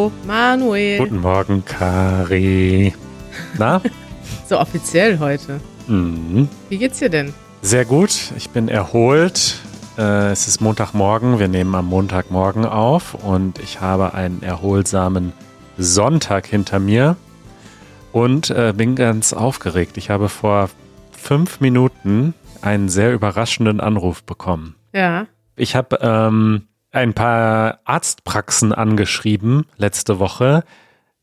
Hallo, Manuel. Guten Morgen, Kari. Na? so offiziell heute. Mhm. Wie geht's dir denn? Sehr gut, ich bin erholt. Äh, es ist Montagmorgen, wir nehmen am Montagmorgen auf und ich habe einen erholsamen Sonntag hinter mir und äh, bin ganz aufgeregt. Ich habe vor fünf Minuten einen sehr überraschenden Anruf bekommen. Ja. Ich habe ähm, ein paar Arztpraxen angeschrieben letzte Woche,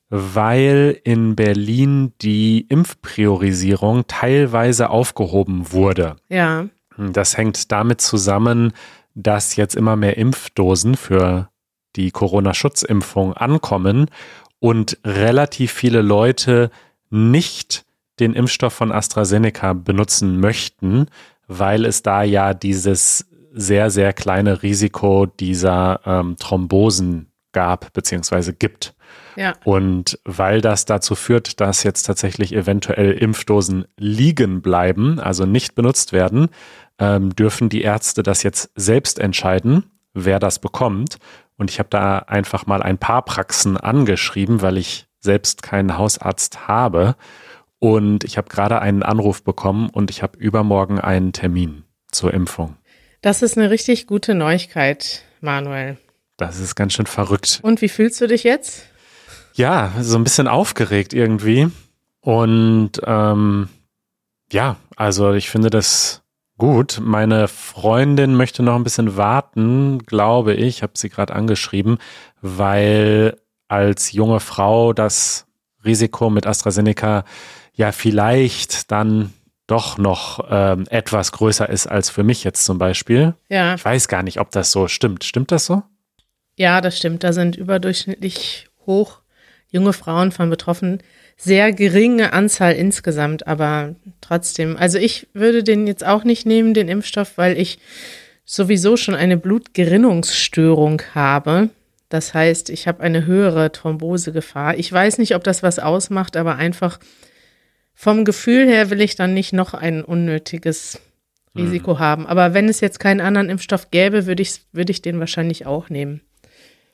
weil in Berlin die Impfpriorisierung teilweise aufgehoben wurde. Ja. Das hängt damit zusammen, dass jetzt immer mehr Impfdosen für die Corona-Schutzimpfung ankommen und relativ viele Leute nicht den Impfstoff von AstraZeneca benutzen möchten, weil es da ja dieses sehr, sehr kleine Risiko dieser ähm, Thrombosen gab bzw. gibt. Ja. Und weil das dazu führt, dass jetzt tatsächlich eventuell Impfdosen liegen bleiben, also nicht benutzt werden, ähm, dürfen die Ärzte das jetzt selbst entscheiden, wer das bekommt. Und ich habe da einfach mal ein paar Praxen angeschrieben, weil ich selbst keinen Hausarzt habe. Und ich habe gerade einen Anruf bekommen und ich habe übermorgen einen Termin zur Impfung. Das ist eine richtig gute Neuigkeit, Manuel. Das ist ganz schön verrückt. Und wie fühlst du dich jetzt? Ja, so ein bisschen aufgeregt irgendwie. Und ähm, ja, also ich finde das gut. Meine Freundin möchte noch ein bisschen warten, glaube ich. Ich habe sie gerade angeschrieben, weil als junge Frau das Risiko mit AstraZeneca ja vielleicht dann doch noch ähm, etwas größer ist als für mich jetzt zum Beispiel. Ja. Ich weiß gar nicht, ob das so stimmt. Stimmt das so? Ja, das stimmt. Da sind überdurchschnittlich hoch junge Frauen von betroffen. Sehr geringe Anzahl insgesamt, aber trotzdem. Also ich würde den jetzt auch nicht nehmen, den Impfstoff, weil ich sowieso schon eine Blutgerinnungsstörung habe. Das heißt, ich habe eine höhere Thrombosegefahr. Ich weiß nicht, ob das was ausmacht, aber einfach vom Gefühl her will ich dann nicht noch ein unnötiges Risiko mhm. haben. Aber wenn es jetzt keinen anderen Impfstoff gäbe, würde ich, würde ich den wahrscheinlich auch nehmen.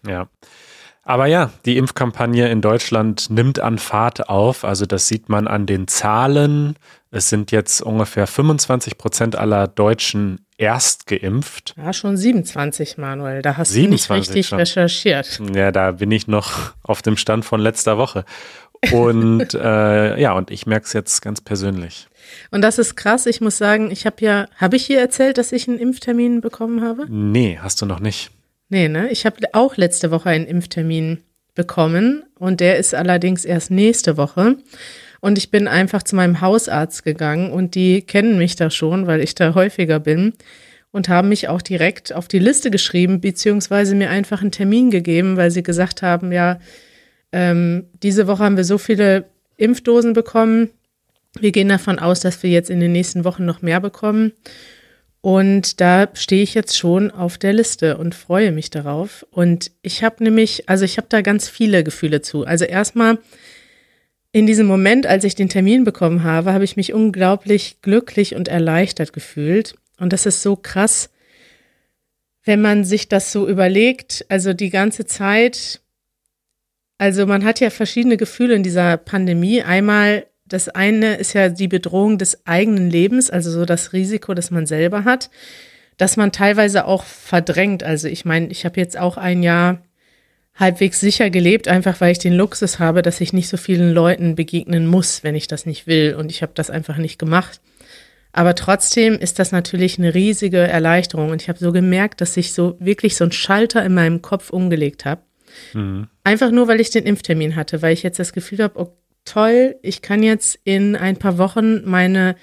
Ja. Aber ja, die Impfkampagne in Deutschland nimmt an Fahrt auf. Also das sieht man an den Zahlen. Es sind jetzt ungefähr 25 Prozent aller Deutschen erst geimpft. Ja, schon 27, Manuel. Da hast du nicht richtig schon. recherchiert. Ja, da bin ich noch auf dem Stand von letzter Woche. Und äh, ja, und ich merke es jetzt ganz persönlich. Und das ist krass. Ich muss sagen, ich habe ja, habe ich hier erzählt, dass ich einen Impftermin bekommen habe? Nee, hast du noch nicht. Nee, ne? Ich habe auch letzte Woche einen Impftermin bekommen und der ist allerdings erst nächste Woche. Und ich bin einfach zu meinem Hausarzt gegangen und die kennen mich da schon, weil ich da häufiger bin und haben mich auch direkt auf die Liste geschrieben, beziehungsweise mir einfach einen Termin gegeben, weil sie gesagt haben, ja, ähm, diese Woche haben wir so viele Impfdosen bekommen. Wir gehen davon aus, dass wir jetzt in den nächsten Wochen noch mehr bekommen. Und da stehe ich jetzt schon auf der Liste und freue mich darauf. Und ich habe nämlich, also ich habe da ganz viele Gefühle zu. Also erstmal in diesem Moment, als ich den Termin bekommen habe, habe ich mich unglaublich glücklich und erleichtert gefühlt. Und das ist so krass, wenn man sich das so überlegt. Also die ganze Zeit also man hat ja verschiedene Gefühle in dieser Pandemie. Einmal, das eine ist ja die Bedrohung des eigenen Lebens, also so das Risiko, das man selber hat, dass man teilweise auch verdrängt. Also ich meine, ich habe jetzt auch ein Jahr halbwegs sicher gelebt, einfach weil ich den Luxus habe, dass ich nicht so vielen Leuten begegnen muss, wenn ich das nicht will. Und ich habe das einfach nicht gemacht. Aber trotzdem ist das natürlich eine riesige Erleichterung. Und ich habe so gemerkt, dass ich so wirklich so einen Schalter in meinem Kopf umgelegt habe. Mhm. Einfach nur, weil ich den Impftermin hatte, weil ich jetzt das Gefühl habe, oh, toll, ich kann jetzt in ein paar Wochen meine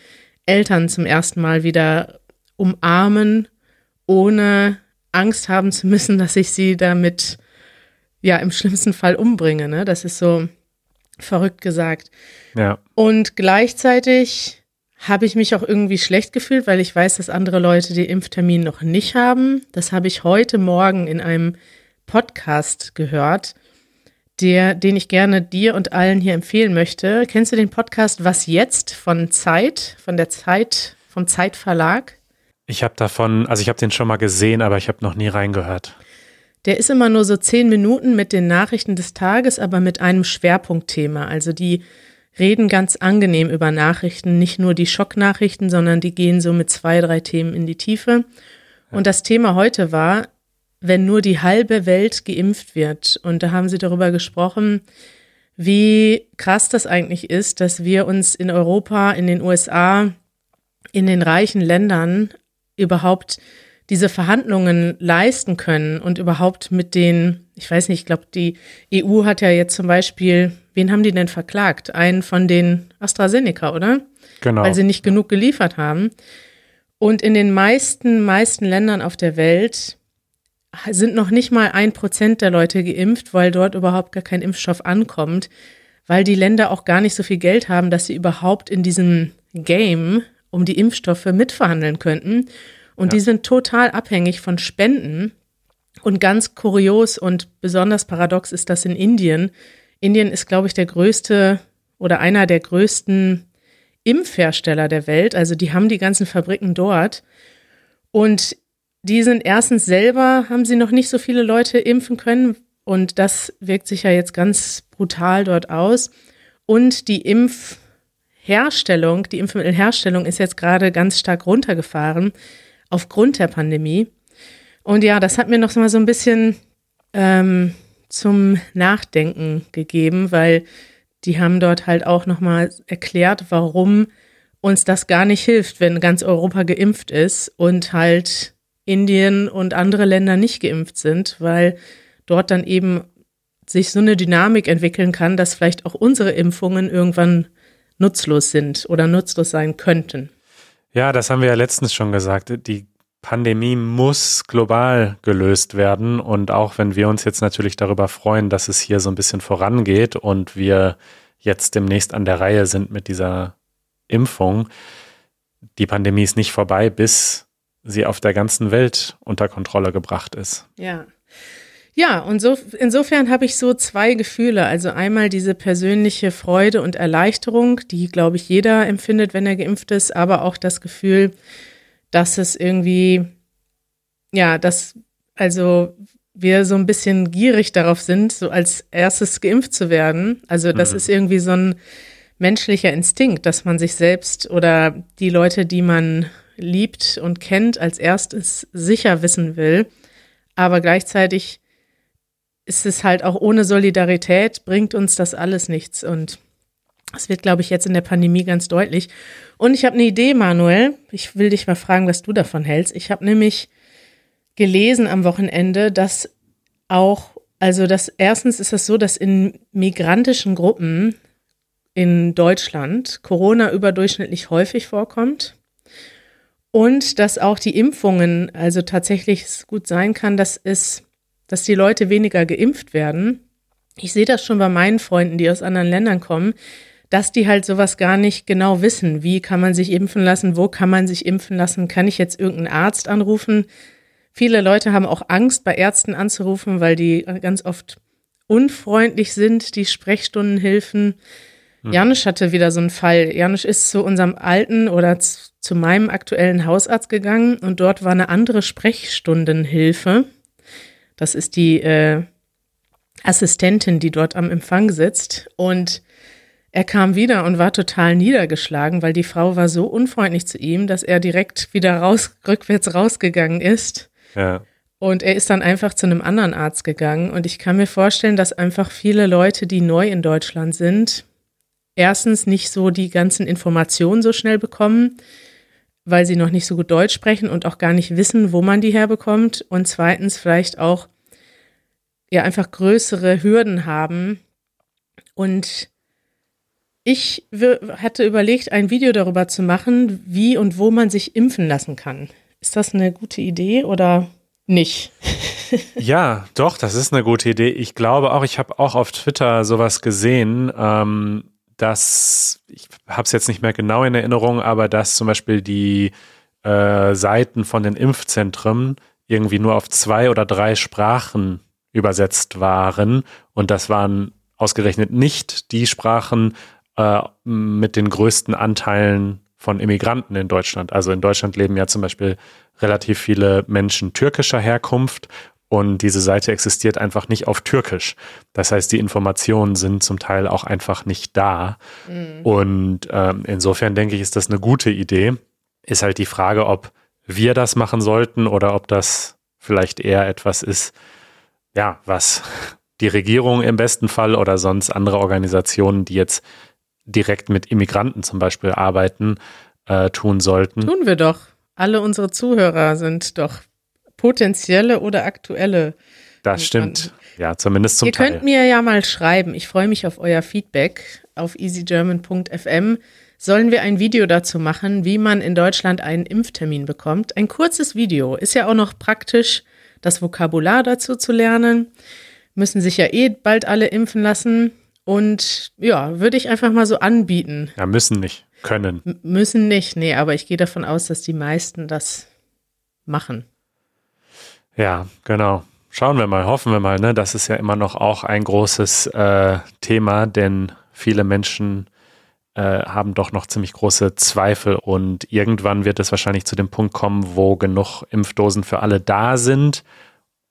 Eltern zum ersten Mal wieder umarmen, ohne Angst haben zu müssen, dass ich sie damit ja im schlimmsten Fall umbringe. Ne? Das ist so verrückt gesagt. Ja. Und gleichzeitig habe ich mich auch irgendwie schlecht gefühlt, weil ich weiß, dass andere Leute den Impftermin noch nicht haben. Das habe ich heute Morgen in einem Podcast gehört, der, den ich gerne dir und allen hier empfehlen möchte. Kennst du den Podcast Was jetzt von Zeit, von der Zeit, vom Zeitverlag? Ich habe davon, also ich habe den schon mal gesehen, aber ich habe noch nie reingehört. Der ist immer nur so zehn Minuten mit den Nachrichten des Tages, aber mit einem Schwerpunktthema. Also die reden ganz angenehm über Nachrichten, nicht nur die Schocknachrichten, sondern die gehen so mit zwei, drei Themen in die Tiefe. Und das Thema heute war, wenn nur die halbe Welt geimpft wird. Und da haben sie darüber gesprochen, wie krass das eigentlich ist, dass wir uns in Europa, in den USA, in den reichen Ländern überhaupt diese Verhandlungen leisten können und überhaupt mit den, ich weiß nicht, ich glaube, die EU hat ja jetzt zum Beispiel, wen haben die denn verklagt? Einen von den AstraZeneca, oder? Genau. Weil sie nicht genug geliefert haben. Und in den meisten, meisten Ländern auf der Welt sind noch nicht mal ein Prozent der Leute geimpft, weil dort überhaupt gar kein Impfstoff ankommt, weil die Länder auch gar nicht so viel Geld haben, dass sie überhaupt in diesem Game um die Impfstoffe mitverhandeln könnten. Und ja. die sind total abhängig von Spenden. Und ganz kurios und besonders paradox ist das in Indien. Indien ist, glaube ich, der größte oder einer der größten Impfhersteller der Welt. Also die haben die ganzen Fabriken dort. Und die sind erstens selber, haben sie noch nicht so viele Leute impfen können. Und das wirkt sich ja jetzt ganz brutal dort aus. Und die Impfherstellung, die Impfmittelherstellung ist jetzt gerade ganz stark runtergefahren aufgrund der Pandemie. Und ja, das hat mir noch mal so ein bisschen ähm, zum Nachdenken gegeben, weil die haben dort halt auch noch mal erklärt, warum uns das gar nicht hilft, wenn ganz Europa geimpft ist und halt Indien und andere Länder nicht geimpft sind, weil dort dann eben sich so eine Dynamik entwickeln kann, dass vielleicht auch unsere Impfungen irgendwann nutzlos sind oder nutzlos sein könnten. Ja, das haben wir ja letztens schon gesagt. Die Pandemie muss global gelöst werden. Und auch wenn wir uns jetzt natürlich darüber freuen, dass es hier so ein bisschen vorangeht und wir jetzt demnächst an der Reihe sind mit dieser Impfung, die Pandemie ist nicht vorbei, bis sie auf der ganzen Welt unter Kontrolle gebracht ist. Ja. Ja, und so, insofern habe ich so zwei Gefühle. Also einmal diese persönliche Freude und Erleichterung, die, glaube ich, jeder empfindet, wenn er geimpft ist, aber auch das Gefühl, dass es irgendwie, ja, dass, also wir so ein bisschen gierig darauf sind, so als erstes geimpft zu werden. Also das mhm. ist irgendwie so ein menschlicher Instinkt, dass man sich selbst oder die Leute, die man liebt und kennt, als erstes sicher wissen will. Aber gleichzeitig ist es halt auch ohne Solidarität, bringt uns das alles nichts. Und das wird, glaube ich, jetzt in der Pandemie ganz deutlich. Und ich habe eine Idee, Manuel. Ich will dich mal fragen, was du davon hältst. Ich habe nämlich gelesen am Wochenende, dass auch, also dass erstens ist es so, dass in migrantischen Gruppen in Deutschland Corona überdurchschnittlich häufig vorkommt. Und dass auch die Impfungen, also tatsächlich gut sein kann, dass es, dass die Leute weniger geimpft werden. Ich sehe das schon bei meinen Freunden, die aus anderen Ländern kommen, dass die halt sowas gar nicht genau wissen. Wie kann man sich impfen lassen? Wo kann man sich impfen lassen? Kann ich jetzt irgendeinen Arzt anrufen? Viele Leute haben auch Angst, bei Ärzten anzurufen, weil die ganz oft unfreundlich sind, die Sprechstundenhilfen. Hm. Janusz hatte wieder so einen Fall. Janusz ist zu unserem alten oder zu meinem aktuellen Hausarzt gegangen und dort war eine andere Sprechstundenhilfe. Das ist die äh, Assistentin, die dort am Empfang sitzt. Und er kam wieder und war total niedergeschlagen, weil die Frau war so unfreundlich zu ihm, dass er direkt wieder raus, rückwärts rausgegangen ist. Ja. Und er ist dann einfach zu einem anderen Arzt gegangen. Und ich kann mir vorstellen, dass einfach viele Leute, die neu in Deutschland sind, erstens nicht so die ganzen Informationen so schnell bekommen, weil sie noch nicht so gut Deutsch sprechen und auch gar nicht wissen, wo man die herbekommt. Und zweitens vielleicht auch ja einfach größere Hürden haben. Und ich hatte überlegt, ein Video darüber zu machen, wie und wo man sich impfen lassen kann. Ist das eine gute Idee oder nicht? ja, doch, das ist eine gute Idee. Ich glaube auch, ich habe auch auf Twitter sowas gesehen. Ähm, dass, ich habe es jetzt nicht mehr genau in Erinnerung, aber dass zum Beispiel die äh, Seiten von den Impfzentren irgendwie nur auf zwei oder drei Sprachen übersetzt waren. Und das waren ausgerechnet nicht die Sprachen äh, mit den größten Anteilen von Immigranten in Deutschland. Also in Deutschland leben ja zum Beispiel relativ viele Menschen türkischer Herkunft und diese Seite existiert einfach nicht auf Türkisch. Das heißt, die Informationen sind zum Teil auch einfach nicht da. Mhm. Und ähm, insofern denke ich, ist das eine gute Idee. Ist halt die Frage, ob wir das machen sollten oder ob das vielleicht eher etwas ist, ja, was die Regierung im besten Fall oder sonst andere Organisationen, die jetzt direkt mit Immigranten zum Beispiel arbeiten, äh, tun sollten. Tun wir doch. Alle unsere Zuhörer sind doch potenzielle oder aktuelle. Das stimmt. Ja, zumindest zum Ihr Teil. Ihr könnt mir ja mal schreiben. Ich freue mich auf euer Feedback auf easygerman.fm. Sollen wir ein Video dazu machen, wie man in Deutschland einen Impftermin bekommt? Ein kurzes Video. Ist ja auch noch praktisch, das Vokabular dazu zu lernen. Müssen sich ja eh bald alle impfen lassen. Und ja, würde ich einfach mal so anbieten. Ja, müssen nicht. Können. M müssen nicht, nee, aber ich gehe davon aus, dass die meisten das machen. Ja, genau. Schauen wir mal, hoffen wir mal. Ne? Das ist ja immer noch auch ein großes äh, Thema, denn viele Menschen äh, haben doch noch ziemlich große Zweifel und irgendwann wird es wahrscheinlich zu dem Punkt kommen, wo genug Impfdosen für alle da sind,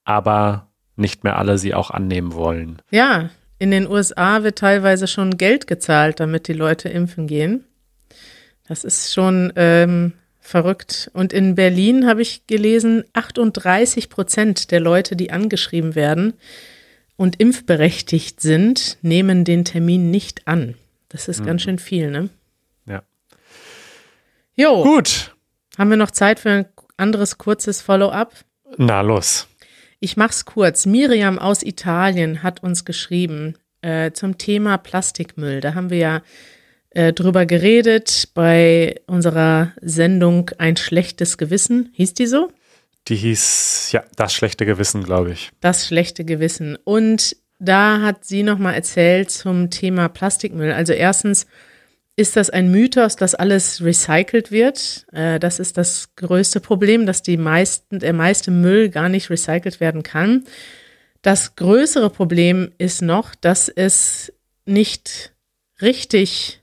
aber nicht mehr alle sie auch annehmen wollen. Ja, in den USA wird teilweise schon Geld gezahlt, damit die Leute impfen gehen. Das ist schon ähm, Verrückt. Und in Berlin habe ich gelesen, 38 Prozent der Leute, die angeschrieben werden und impfberechtigt sind, nehmen den Termin nicht an. Das ist mhm. ganz schön viel, ne? Ja. Jo. Gut. Haben wir noch Zeit für ein anderes kurzes Follow-up? Na los. Ich mach's kurz. Miriam aus Italien hat uns geschrieben äh, zum Thema Plastikmüll. Da haben wir ja äh, drüber geredet bei unserer Sendung Ein schlechtes Gewissen. Hieß die so? Die hieß, ja, das schlechte Gewissen, glaube ich. Das schlechte Gewissen. Und da hat sie nochmal erzählt zum Thema Plastikmüll. Also erstens ist das ein Mythos, dass alles recycelt wird. Äh, das ist das größte Problem, dass die meisten, der meiste Müll gar nicht recycelt werden kann. Das größere Problem ist noch, dass es nicht richtig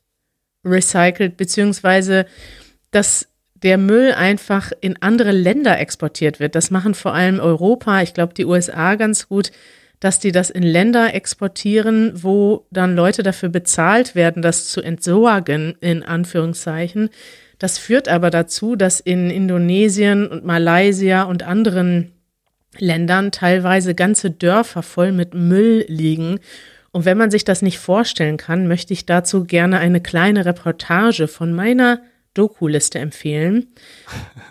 recycelt, beziehungsweise dass der Müll einfach in andere Länder exportiert wird. Das machen vor allem Europa, ich glaube die USA ganz gut, dass die das in Länder exportieren, wo dann Leute dafür bezahlt werden, das zu entsorgen, in Anführungszeichen. Das führt aber dazu, dass in Indonesien und Malaysia und anderen Ländern teilweise ganze Dörfer voll mit Müll liegen und wenn man sich das nicht vorstellen kann, möchte ich dazu gerne eine kleine Reportage von meiner Doku-Liste empfehlen.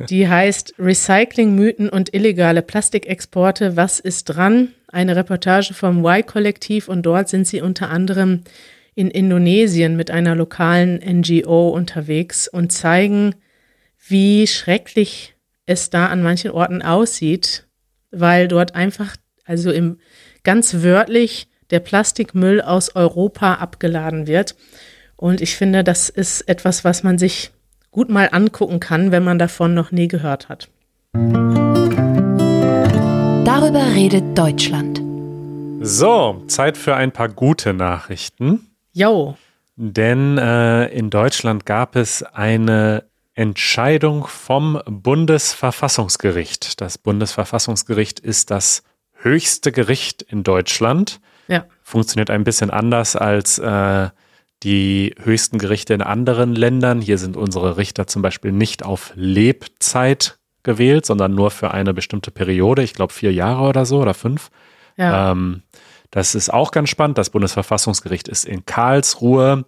Die heißt Recycling-Mythen und illegale Plastikexporte. Was ist dran? Eine Reportage vom Y-Kollektiv und dort sind sie unter anderem in Indonesien mit einer lokalen NGO unterwegs und zeigen, wie schrecklich es da an manchen Orten aussieht, weil dort einfach, also im ganz wörtlich, der Plastikmüll aus Europa abgeladen wird. Und ich finde, das ist etwas, was man sich gut mal angucken kann, wenn man davon noch nie gehört hat. Darüber redet Deutschland. So, Zeit für ein paar gute Nachrichten. Jo. Denn äh, in Deutschland gab es eine Entscheidung vom Bundesverfassungsgericht. Das Bundesverfassungsgericht ist das höchste Gericht in Deutschland. Ja. Funktioniert ein bisschen anders als äh, die höchsten Gerichte in anderen Ländern. Hier sind unsere Richter zum Beispiel nicht auf Lebzeit gewählt, sondern nur für eine bestimmte Periode. Ich glaube vier Jahre oder so oder fünf. Ja. Ähm, das ist auch ganz spannend. Das Bundesverfassungsgericht ist in Karlsruhe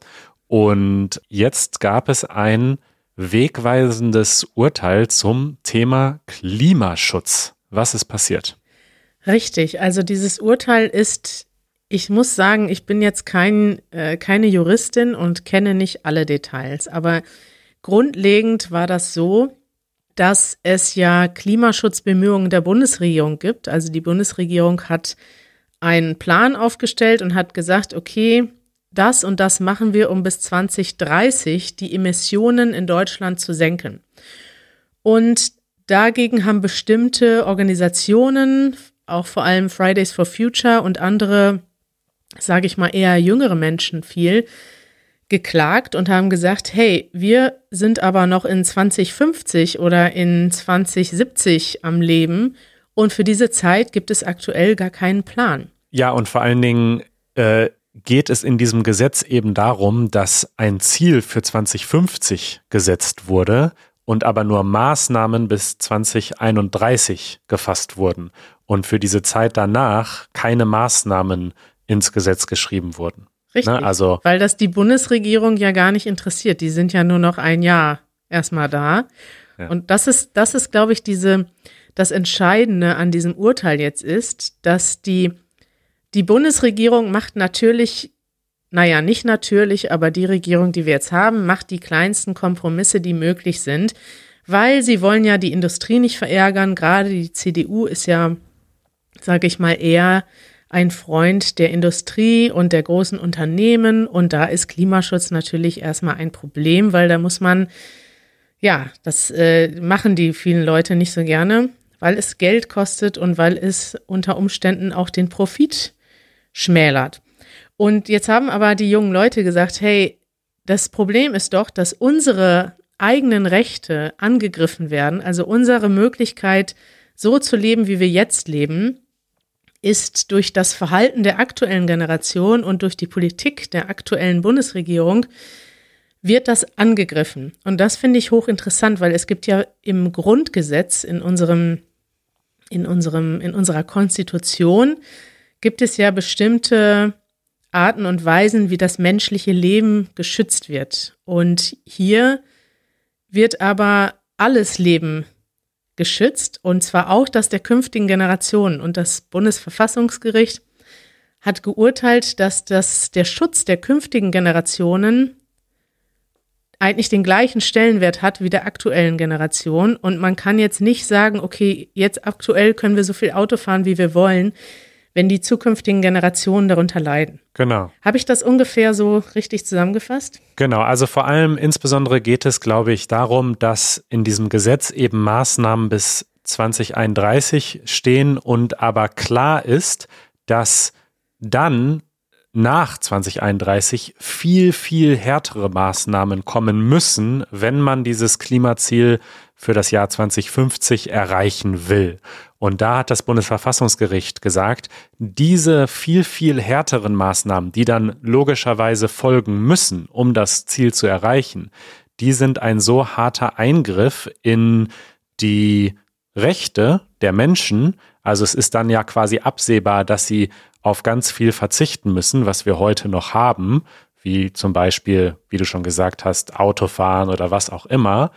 und jetzt gab es ein wegweisendes Urteil zum Thema Klimaschutz. Was ist passiert? Richtig, also dieses Urteil ist ich muss sagen, ich bin jetzt kein, äh, keine Juristin und kenne nicht alle Details, aber grundlegend war das so, dass es ja Klimaschutzbemühungen der Bundesregierung gibt. Also die Bundesregierung hat einen Plan aufgestellt und hat gesagt, okay, das und das machen wir, um bis 2030 die Emissionen in Deutschland zu senken. Und dagegen haben bestimmte Organisationen, auch vor allem Fridays for Future und andere sage ich mal, eher jüngere Menschen viel geklagt und haben gesagt, hey, wir sind aber noch in 2050 oder in 2070 am Leben Und für diese Zeit gibt es aktuell gar keinen Plan. Ja, und vor allen Dingen äh, geht es in diesem Gesetz eben darum, dass ein Ziel für 2050 gesetzt wurde und aber nur Maßnahmen bis 2031 gefasst wurden und für diese Zeit danach keine Maßnahmen ins Gesetz geschrieben wurden. Richtig. Ne? Also, weil das die Bundesregierung ja gar nicht interessiert. Die sind ja nur noch ein Jahr erstmal da. Ja. Und das ist, das ist, glaube ich, diese, das Entscheidende an diesem Urteil jetzt ist, dass die, die Bundesregierung macht natürlich, naja, nicht natürlich, aber die Regierung, die wir jetzt haben, macht die kleinsten Kompromisse, die möglich sind, weil sie wollen ja die Industrie nicht verärgern. Gerade die CDU ist ja, sage ich mal, eher ein Freund der Industrie und der großen Unternehmen. Und da ist Klimaschutz natürlich erstmal ein Problem, weil da muss man, ja, das äh, machen die vielen Leute nicht so gerne, weil es Geld kostet und weil es unter Umständen auch den Profit schmälert. Und jetzt haben aber die jungen Leute gesagt, hey, das Problem ist doch, dass unsere eigenen Rechte angegriffen werden, also unsere Möglichkeit, so zu leben, wie wir jetzt leben, ist durch das Verhalten der aktuellen Generation und durch die Politik der aktuellen Bundesregierung wird das angegriffen. Und das finde ich hochinteressant, weil es gibt ja im Grundgesetz, in unserem, in unserem, in unserer Konstitution gibt es ja bestimmte Arten und Weisen, wie das menschliche Leben geschützt wird. Und hier wird aber alles Leben geschützt, und zwar auch das der künftigen Generationen. Und das Bundesverfassungsgericht hat geurteilt, dass das, der Schutz der künftigen Generationen eigentlich den gleichen Stellenwert hat wie der aktuellen Generation. Und man kann jetzt nicht sagen, okay, jetzt aktuell können wir so viel Auto fahren, wie wir wollen wenn die zukünftigen Generationen darunter leiden. Genau. Habe ich das ungefähr so richtig zusammengefasst? Genau, also vor allem insbesondere geht es, glaube ich, darum, dass in diesem Gesetz eben Maßnahmen bis 2031 stehen und aber klar ist, dass dann nach 2031 viel, viel härtere Maßnahmen kommen müssen, wenn man dieses Klimaziel für das Jahr 2050 erreichen will. Und da hat das Bundesverfassungsgericht gesagt, diese viel, viel härteren Maßnahmen, die dann logischerweise folgen müssen, um das Ziel zu erreichen, die sind ein so harter Eingriff in die Rechte der Menschen. Also es ist dann ja quasi absehbar, dass sie auf ganz viel verzichten müssen, was wir heute noch haben, wie zum Beispiel, wie du schon gesagt hast, Autofahren oder was auch immer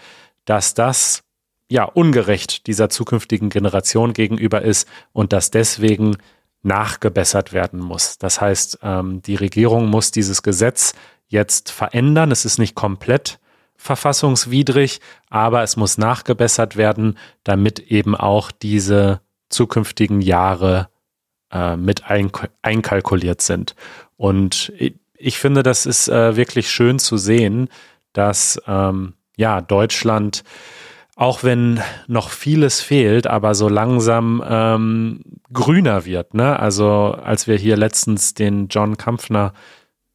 dass das ja ungerecht dieser zukünftigen Generation gegenüber ist und dass deswegen nachgebessert werden muss. Das heißt, ähm, die Regierung muss dieses Gesetz jetzt verändern. Es ist nicht komplett verfassungswidrig, aber es muss nachgebessert werden, damit eben auch diese zukünftigen Jahre äh, mit einkalkuliert sind. Und ich finde, das ist äh, wirklich schön zu sehen, dass ähm, ja, Deutschland, auch wenn noch vieles fehlt, aber so langsam ähm, grüner wird. Ne? Also als wir hier letztens den John Kampfner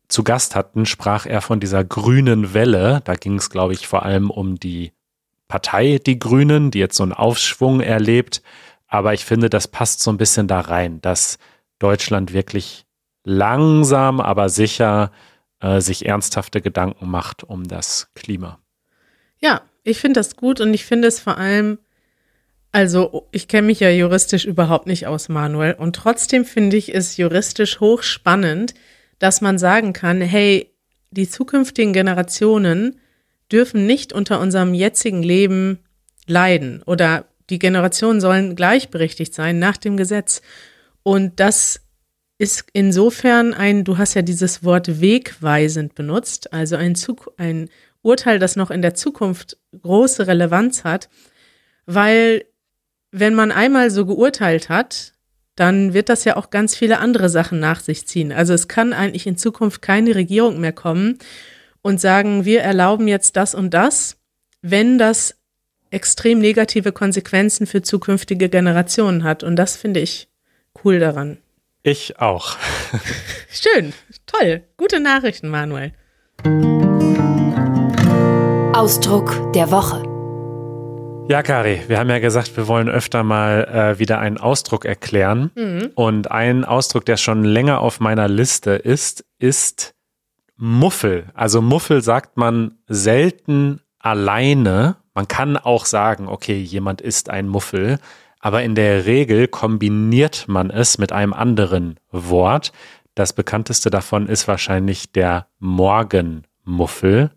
zu Gast hatten, sprach er von dieser grünen Welle. Da ging es, glaube ich, vor allem um die Partei, die Grünen, die jetzt so einen Aufschwung erlebt. Aber ich finde, das passt so ein bisschen da rein, dass Deutschland wirklich langsam, aber sicher äh, sich ernsthafte Gedanken macht um das Klima. Ja, ich finde das gut und ich finde es vor allem, also ich kenne mich ja juristisch überhaupt nicht aus, Manuel, und trotzdem finde ich es juristisch hochspannend, dass man sagen kann, hey, die zukünftigen Generationen dürfen nicht unter unserem jetzigen Leben leiden oder die Generationen sollen gleichberechtigt sein nach dem Gesetz. Und das ist insofern ein, du hast ja dieses Wort wegweisend benutzt, also ein, Zug, ein Urteil, das noch in der Zukunft große Relevanz hat, weil wenn man einmal so geurteilt hat, dann wird das ja auch ganz viele andere Sachen nach sich ziehen. Also es kann eigentlich in Zukunft keine Regierung mehr kommen und sagen, wir erlauben jetzt das und das, wenn das extrem negative Konsequenzen für zukünftige Generationen hat. Und das finde ich cool daran. Ich auch. Schön, toll. Gute Nachrichten, Manuel. Ausdruck der Woche. Ja, Kari, wir haben ja gesagt, wir wollen öfter mal äh, wieder einen Ausdruck erklären. Mhm. Und ein Ausdruck, der schon länger auf meiner Liste ist, ist Muffel. Also Muffel sagt man selten alleine. Man kann auch sagen, okay, jemand ist ein Muffel. Aber in der Regel kombiniert man es mit einem anderen Wort. Das bekannteste davon ist wahrscheinlich der Morgenmuffel.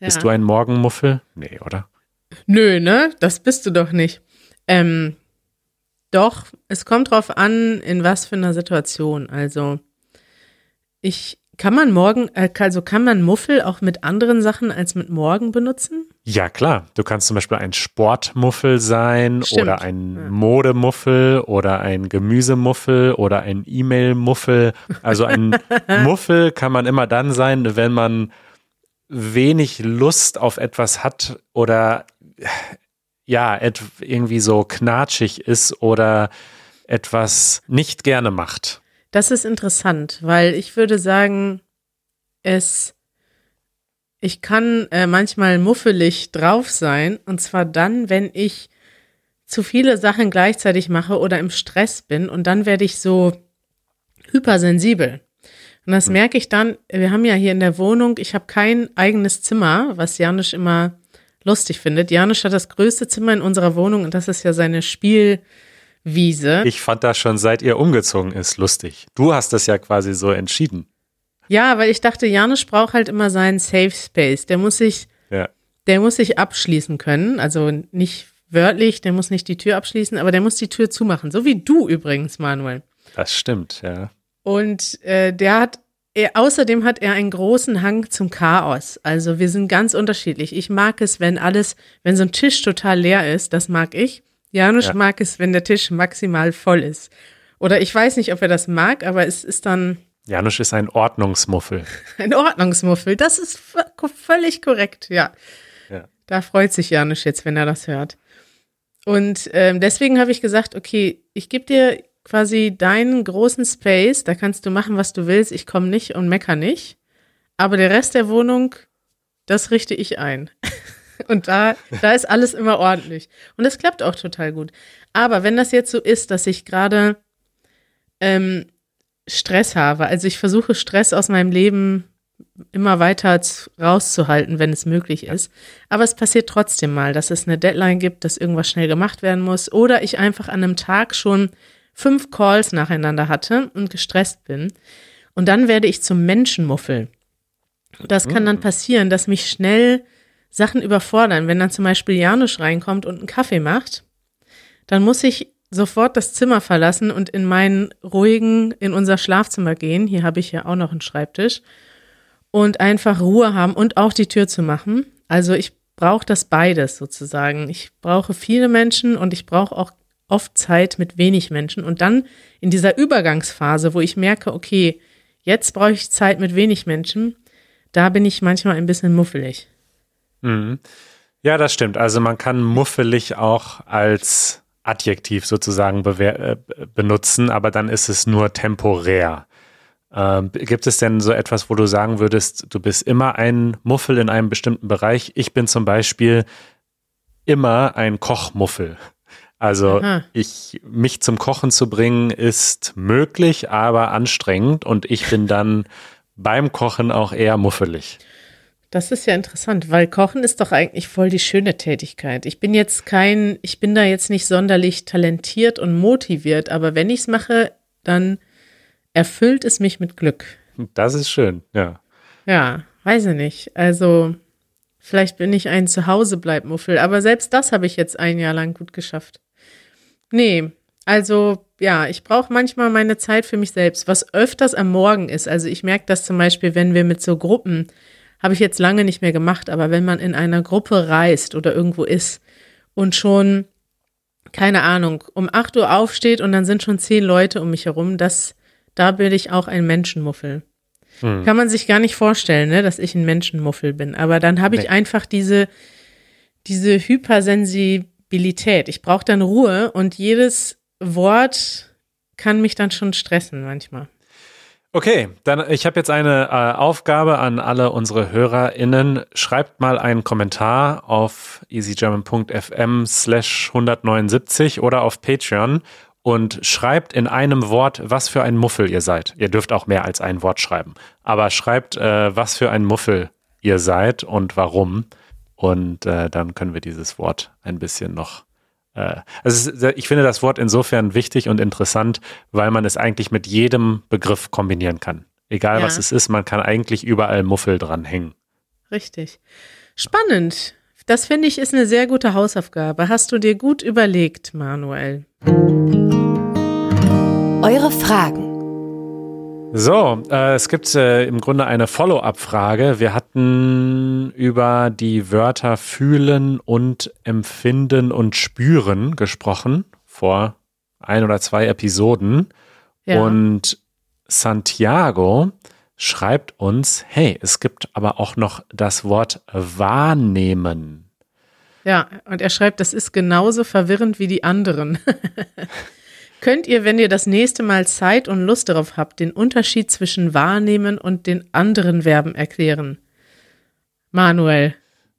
Bist Ja. du ein Morgenmuffel? Nee, oder? Nö, ne? Das bist du doch nicht. Ähm, doch, es kommt drauf an, in was für einer Situation. Also, ich, kann man morgen, äh, also kann man Muffel auch mit anderen Sachen als mit morgen benutzen? Ja, klar. Du kannst zum Beispiel ein Sportmuffel sein Stimmt, oder ein. Modemuffel oder ein Gemüsemuffel oder ein E-Mail-Muffel. Also ein Muffel kann man immer dann sein, wenn man wenig Lust auf etwas hat oder ja, irgendwie so knatschig ist oder etwas nicht gerne macht. Das ist interessant, weil ich würde sagen, es, ich kann äh, manchmal muffelig drauf sein und zwar dann, wenn ich zu viele Sachen gleichzeitig mache oder im Stress bin und dann werde ich so hypersensibel. Und das merke ich dann, wir haben ja hier in der Wohnung, ich habe kein eigenes Zimmer, was Janusz immer lustig findet. Janusz hat das größte Zimmer in unserer Wohnung und das ist ja seine Spielwiese. Ich fand das schon seit ihr umgezogen ist lustig. Du hast das ja quasi so entschieden. Ja, weil ich dachte, Janusz braucht halt immer seinen Safe Space. Der muss sich, Ja. der muss sich abschließen können. Also nicht wörtlich, der muss nicht die Tür abschließen, aber der muss die Tür zumachen. So wie du übrigens, Manuel. Das stimmt, ja. Und äh, der hat, er, außerdem hat er einen großen Hang zum Chaos. Also wir sind ganz unterschiedlich. Ich mag es, wenn alles, wenn so ein Tisch total leer ist, das mag ich. Janusz Ja. mag es, wenn der Tisch maximal voll ist. Oder ich weiß nicht, ob er das mag, aber es ist dann, Janusz ist ein Ordnungsmuffel. Ein Ordnungsmuffel, das ist völlig korrekt, ja. Ja. Da freut sich Janusz jetzt, wenn er das hört. Und ähm, deswegen habe ich gesagt, okay, ich gebe dir quasi deinen großen Space, da kannst du machen, was du willst, ich komme nicht und mecker nicht. Aber der Rest der Wohnung, das richte ich ein. Und da, da ist alles immer ordentlich. Und das klappt auch total gut. Aber wenn das jetzt so ist, dass ich gerade ähm, Stress habe, also ich versuche Stress aus meinem Leben immer weiter rauszuhalten, wenn es möglich ist. Aber es passiert trotzdem mal, dass es eine Deadline gibt, dass irgendwas schnell gemacht werden muss oder ich einfach an einem Tag schon fünf Calls nacheinander hatte und gestresst bin. Und dann werde ich zum Menschenmuffel. Das kann dann passieren, dass mich schnell Sachen überfordern. Wenn dann zum Beispiel Janusz reinkommt und einen Kaffee macht, dann muss ich sofort das Zimmer verlassen und in meinen ruhigen, in unser Schlafzimmer gehen. Hier habe ich ja auch noch einen Schreibtisch. Und einfach Ruhe haben und auch die Tür zu machen. Also ich brauche das beides sozusagen. Ich brauche viele Menschen und ich brauche auch oft Zeit mit wenig Menschen. Und dann in dieser Übergangsphase, wo ich merke, okay, jetzt brauche ich Zeit mit wenig Menschen, da bin ich manchmal ein bisschen muffelig. Mhm. Ja, das stimmt. Also man kann muffelig auch als Adjektiv sozusagen äh, benutzen, aber dann ist es nur temporär. Ähm, gibt es denn so etwas, wo du sagen würdest, du bist immer ein Muffel in einem bestimmten Bereich? Ich bin zum Beispiel immer ein Kochmuffel. Also Aha. ich mich zum Kochen zu bringen ist möglich, aber anstrengend und ich bin dann beim Kochen auch eher muffelig. Das ist ja interessant, weil Kochen ist doch eigentlich voll die schöne Tätigkeit. Ich bin jetzt kein, ich bin da jetzt nicht sonderlich talentiert und motiviert, aber wenn ich es mache, dann erfüllt es mich mit Glück. Das ist schön, ja. Ja, weiß ich nicht. Also, vielleicht bin ich ein Zuhausebleibmuffel, aber selbst das habe ich jetzt ein Jahr lang gut geschafft. Nee, also ja, ich brauche manchmal meine Zeit für mich selbst, was öfters am Morgen ist. Also ich merke das zum Beispiel, wenn wir mit so Gruppen, habe ich jetzt lange nicht mehr gemacht, aber wenn man in einer Gruppe reist oder irgendwo ist und schon, keine Ahnung, um 8 Uhr aufsteht und dann sind schon zehn Leute um mich herum, das, da bin ich auch ein Menschenmuffel. Kann man sich gar nicht vorstellen, ne, dass ich ein Menschenmuffel bin. Aber dann habe ich Nee. einfach diese, diese Hypersensibilität. Ich brauche dann Ruhe und jedes Wort kann mich dann schon stressen manchmal. Okay, dann ich habe jetzt eine äh, Aufgabe an alle unsere HörerInnen. Schreibt mal einen Kommentar auf easygerman.fm slash 179 oder auf Patreon und schreibt in einem Wort, was für ein Muffel ihr seid. Ihr dürft auch mehr als ein Wort schreiben, aber schreibt, äh, was für ein Muffel ihr seid und warum. Und äh, dann können wir dieses Wort ein bisschen noch also ich finde das Wort insofern wichtig und interessant, weil man es eigentlich mit jedem Begriff kombinieren kann. Egal ja. was es ist, man kann eigentlich überall Muffel dranhängen. Richtig. Spannend. Das finde ich ist eine sehr gute Hausaufgabe. Hast du dir gut überlegt, Manuel? Eure Fragen. So, äh, es gibt äh, im Grunde eine Follow-up-Frage. Wir hatten über die Wörter fühlen und empfinden und spüren gesprochen vor ein oder zwei Episoden. Ja. Und Santiago schreibt uns, hey, es gibt aber auch noch das Wort wahrnehmen. Ja, und er schreibt, das ist genauso verwirrend wie die anderen. Könnt ihr, wenn ihr das nächste Mal Zeit und Lust darauf habt, den Unterschied zwischen wahrnehmen und den anderen Verben erklären? Manuel.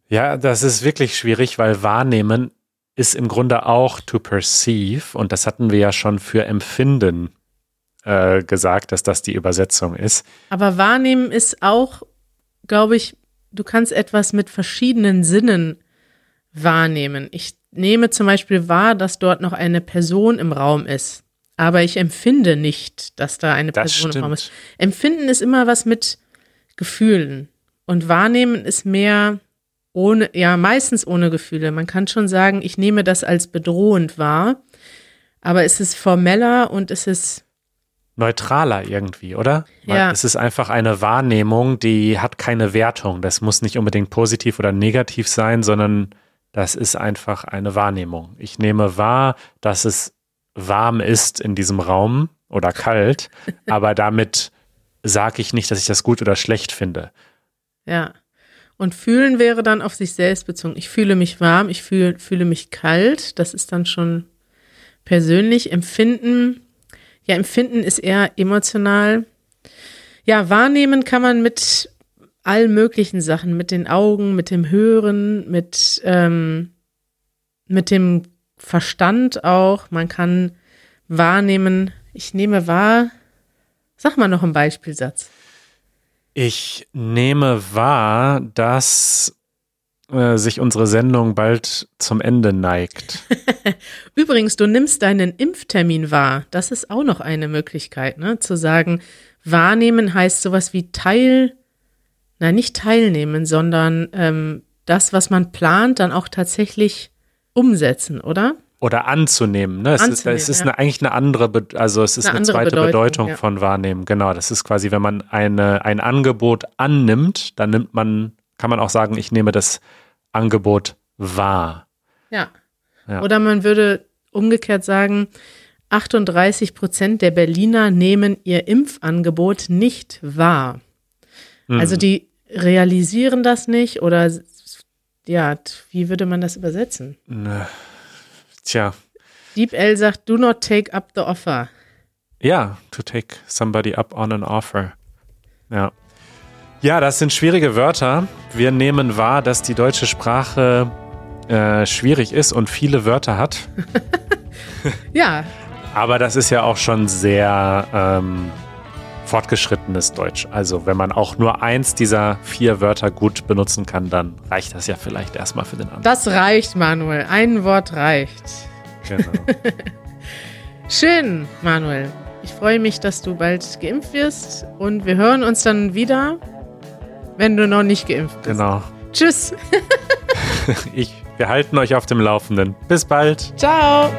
Ja, das ist wirklich schwierig, weil wahrnehmen ist im Grunde auch to perceive und das hatten wir ja schon für empfinden äh, gesagt, dass das die Übersetzung ist. Aber wahrnehmen ist auch, glaube ich, du kannst etwas mit verschiedenen Sinnen wahrnehmen. Ich nehme zum Beispiel wahr, dass dort noch eine Person im Raum ist. Aber ich empfinde nicht, dass da eine das Person stimmt. im Raum ist. Empfinden ist immer was mit Gefühlen. Und wahrnehmen ist mehr ohne, ja, meistens ohne Gefühle. Man kann schon sagen, ich nehme das als bedrohend wahr. Aber es ist formeller und es ist neutraler irgendwie, oder? Ja. Es ist einfach eine Wahrnehmung, die hat keine Wertung. Das muss nicht unbedingt positiv oder negativ sein, sondern das ist einfach eine Wahrnehmung. Ich nehme wahr, dass es warm ist in diesem Raum oder kalt, aber damit sage ich nicht, dass ich das gut oder schlecht finde. Ja. Und fühlen wäre dann auf sich selbst bezogen. Ich fühle mich warm, ich fühle, fühle mich kalt. Das ist dann schon persönlich. Empfinden, ja, Empfinden ist eher emotional. Ja, wahrnehmen kann man mit allen möglichen Sachen, mit den Augen, mit dem Hören, mit, ähm, mit dem Verstand auch. Man kann wahrnehmen, ich nehme wahr. Sag mal noch einen Beispielsatz. Ich nehme wahr, dass äh, sich unsere Sendung bald zum Ende neigt. Übrigens, du nimmst deinen Impftermin wahr. Das ist auch noch eine Möglichkeit, ne? Zu sagen, wahrnehmen heißt sowas wie Teil nein, nicht teilnehmen, sondern ähm, das, was man plant, dann auch tatsächlich umsetzen, oder? Oder anzunehmen. Ne? Es anzunehmen, ist, es ist ja. eine, eigentlich eine andere, Be also es ist eine, eine zweite Bedeutung, Bedeutung ja. von wahrnehmen. Genau, das ist quasi, wenn man eine, ein Angebot annimmt, dann nimmt man, kann man auch sagen, ich nehme das Angebot wahr. Ja. ja. Oder man würde umgekehrt sagen, 38 Prozent der Berliner nehmen ihr Impfangebot nicht wahr. Mhm. Also die realisieren das nicht oder ja, wie würde man das übersetzen? Ne. Tja. Deep L sagt, do not take up the offer. Ja, to take somebody up on an offer. Ja. Ja, das sind schwierige Wörter. Wir nehmen wahr, dass die deutsche Sprache äh, schwierig ist und viele Wörter hat. ja. Aber das ist ja auch schon sehr ähm, fortgeschrittenes Deutsch. Also wenn man auch nur eins dieser vier Wörter gut benutzen kann, dann reicht das ja vielleicht erstmal für den anderen. Das reicht, Manuel. Ein Wort reicht. Genau. Schön, Manuel. Ich freue mich, dass du bald geimpft wirst und wir hören uns dann wieder, wenn du noch nicht geimpft bist. Genau. Tschüss. ich, wir halten euch auf dem Laufenden. Bis bald. Ciao.